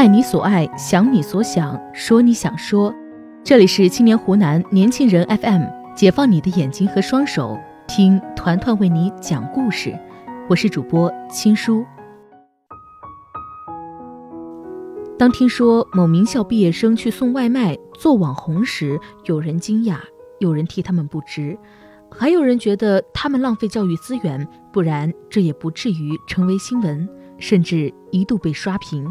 爱你所爱，想你所想，说你想说。这里是青年湖南年轻人 FM，解放你的眼睛和双手，听团团为你讲故事。我是主播青叔。当听说某名校毕业生去送外卖、做网红时，有人惊讶，有人替他们不值，还有人觉得他们浪费教育资源，不然这也不至于成为新闻，甚至一度被刷屏。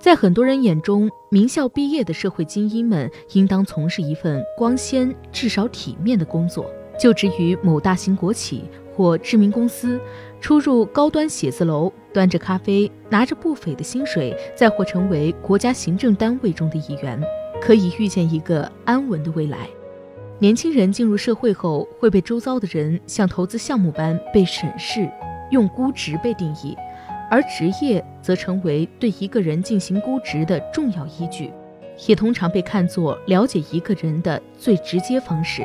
在很多人眼中，名校毕业的社会精英们应当从事一份光鲜、至少体面的工作，就职于某大型国企或知名公司，出入高端写字楼，端着咖啡，拿着不菲的薪水，再或成为国家行政单位中的一员，可以预见一个安稳的未来。年轻人进入社会后，会被周遭的人像投资项目般被审视，用估值被定义。而职业则成为对一个人进行估值的重要依据，也通常被看作了解一个人的最直接方式。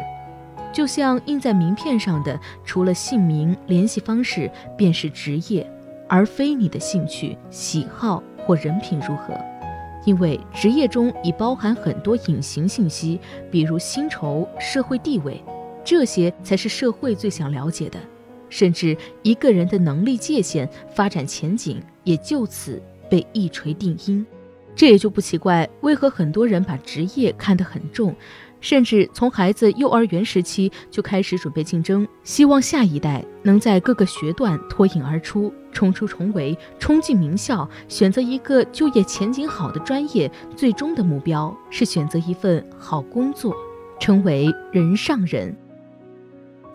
就像印在名片上的，除了姓名、联系方式，便是职业，而非你的兴趣、喜好或人品如何。因为职业中已包含很多隐形信息，比如薪酬、社会地位，这些才是社会最想了解的。甚至一个人的能力界限、发展前景也就此被一锤定音，这也就不奇怪，为何很多人把职业看得很重，甚至从孩子幼儿园时期就开始准备竞争，希望下一代能在各个学段脱颖而出，冲出重围，冲进名校，选择一个就业前景好的专业，最终的目标是选择一份好工作，成为人上人。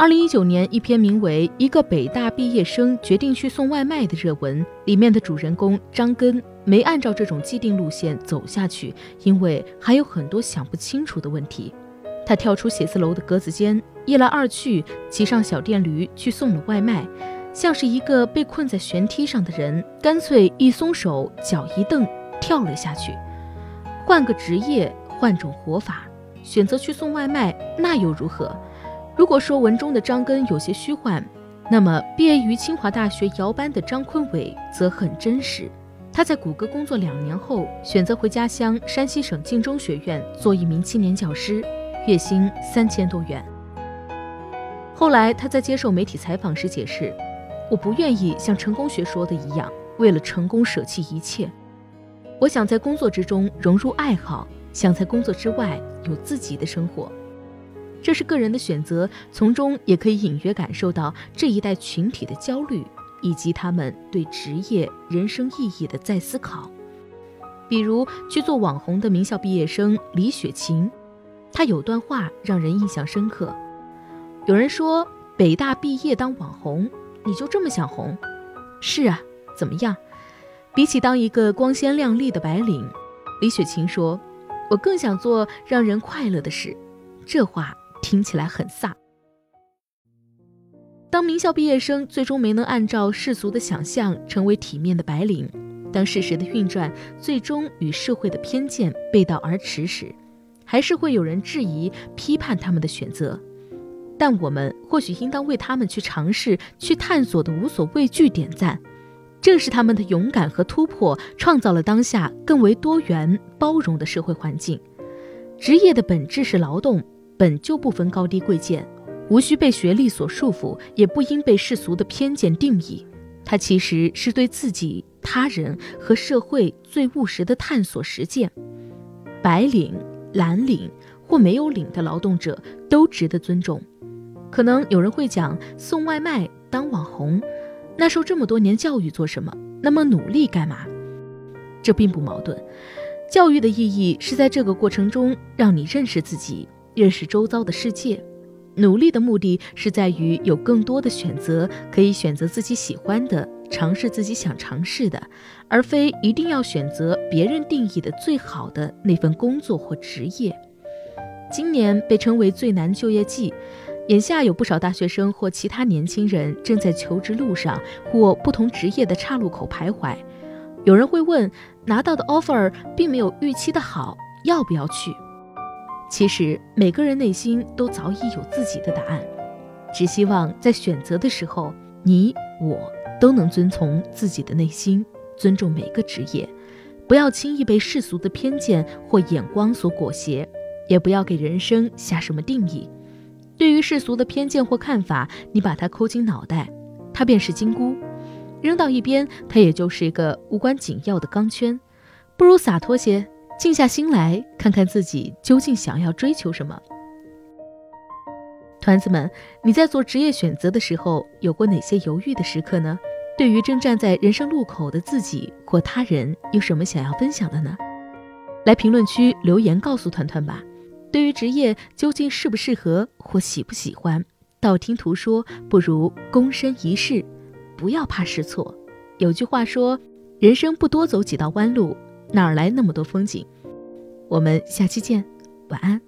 二零一九年，一篇名为《一个北大毕业生决定去送外卖》的热文，里面的主人公张根没按照这种既定路线走下去，因为还有很多想不清楚的问题。他跳出写字楼的格子间，一来二去，骑上小电驴去送了外卖，像是一个被困在悬梯上的人，干脆一松手，脚一蹬，跳了下去。换个职业，换种活法，选择去送外卖，那又如何？如果说文中的张根有些虚幻，那么毕业于清华大学姚班的张坤伟则很真实。他在谷歌工作两年后，选择回家乡山西省晋中学院做一名青年教师，月薪三千多元。后来他在接受媒体采访时解释：“我不愿意像成功学说的一样，为了成功舍弃一切。我想在工作之中融入爱好，想在工作之外有自己的生活。”这是个人的选择，从中也可以隐约感受到这一代群体的焦虑，以及他们对职业、人生意义的再思考。比如去做网红的名校毕业生李雪琴，她有段话让人印象深刻。有人说北大毕业当网红，你就这么想红？是啊，怎么样？比起当一个光鲜亮丽的白领，李雪琴说：“我更想做让人快乐的事。”这话。听起来很飒。当名校毕业生最终没能按照世俗的想象成为体面的白领，当事实的运转最终与社会的偏见背道而驰时，还是会有人质疑、批判他们的选择。但我们或许应当为他们去尝试、去探索的无所畏惧点赞。正是他们的勇敢和突破，创造了当下更为多元、包容的社会环境。职业的本质是劳动。本就不分高低贵贱，无需被学历所束缚，也不应被世俗的偏见定义。它其实是对自己、他人和社会最务实的探索实践。白领、蓝领或没有领的劳动者都值得尊重。可能有人会讲，送外卖、当网红，那受这么多年教育做什么？那么努力干嘛？这并不矛盾。教育的意义是在这个过程中让你认识自己。认识周遭的世界，努力的目的是在于有更多的选择，可以选择自己喜欢的，尝试自己想尝试的，而非一定要选择别人定义的最好的那份工作或职业。今年被称为最难就业季，眼下有不少大学生或其他年轻人正在求职路上或不同职业的岔路口徘徊。有人会问，拿到的 offer 并没有预期的好，要不要去？其实每个人内心都早已有自己的答案，只希望在选择的时候，你我都能遵从自己的内心，尊重每个职业，不要轻易被世俗的偏见或眼光所裹挟，也不要给人生下什么定义。对于世俗的偏见或看法，你把它抠进脑袋，它便是金箍；扔到一边，它也就是一个无关紧要的钢圈。不如洒脱些，静下心来看看自己究竟想要追求什么。团子们，你在做职业选择的时候，有过哪些犹豫的时刻呢？对于正站在人生路口的自己或他人，有什么想要分享的呢？来评论区留言告诉团团吧。对于职业究竟适不适合或喜不喜欢，道听途说不如躬身一试。不要怕试错。有句话说，人生不多走几道弯路，哪来那么多风景？我们下期见，晚安。